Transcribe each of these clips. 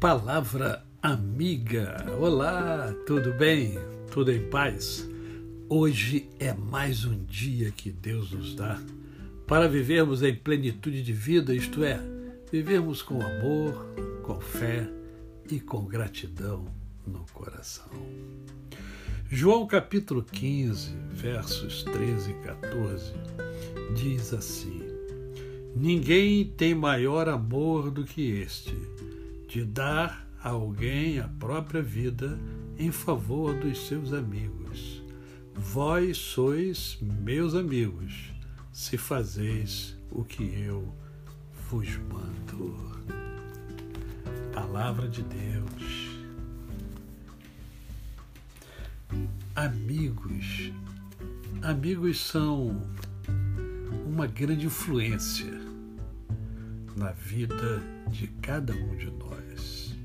Palavra amiga. Olá, tudo bem? Tudo em paz? Hoje é mais um dia que Deus nos dá para vivermos em plenitude de vida, isto é, vivermos com amor, com fé e com gratidão no coração. João capítulo 15, versos 13 e 14, diz assim: Ninguém tem maior amor do que este, de dar a alguém a própria vida em favor dos seus amigos. Vós sois meus amigos, se fazeis o que eu vos mando. Palavra de Deus. Amigos. Amigos são uma grande influência na vida de cada um de nós.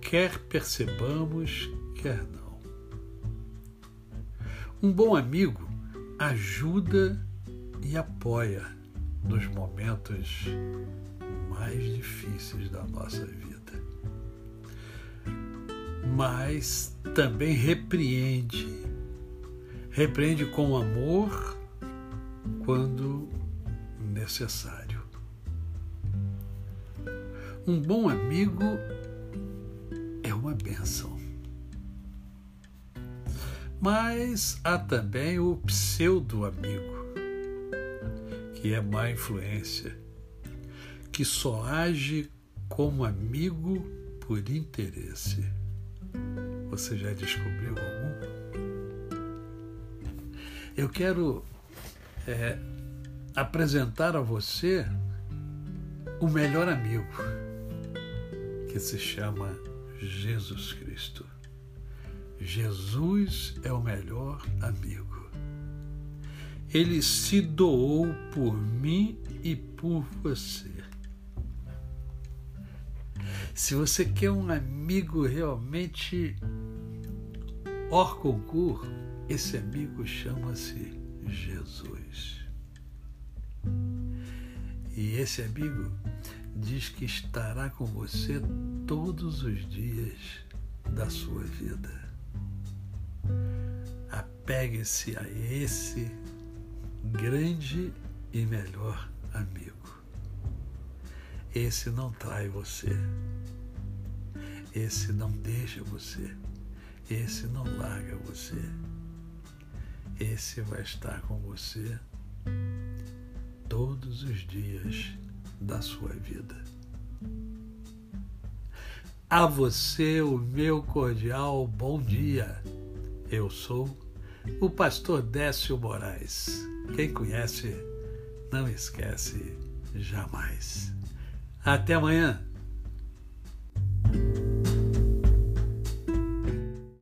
Quer percebamos, quer não. Um bom amigo ajuda e apoia nos momentos mais difíceis da nossa vida mas também repreende. Repreende com amor quando necessário. Um bom amigo é uma bênção. Mas há também o pseudo-amigo, que é má influência, que só age como amigo por interesse. Você já descobriu algum? Eu quero é, apresentar a você o melhor amigo, que se chama Jesus Cristo. Jesus é o melhor amigo. Ele se doou por mim e por você. Se você quer um amigo realmente hors concurso, esse amigo chama-se Jesus. E esse amigo diz que estará com você todos os dias da sua vida. Apegue-se a esse grande e melhor amigo. Esse não trai você. Esse não deixa você. Esse não larga você. Esse vai estar com você todos os dias da sua vida. A você o meu cordial bom dia. Eu sou o pastor Décio Moraes. Quem conhece, não esquece jamais. Até amanhã.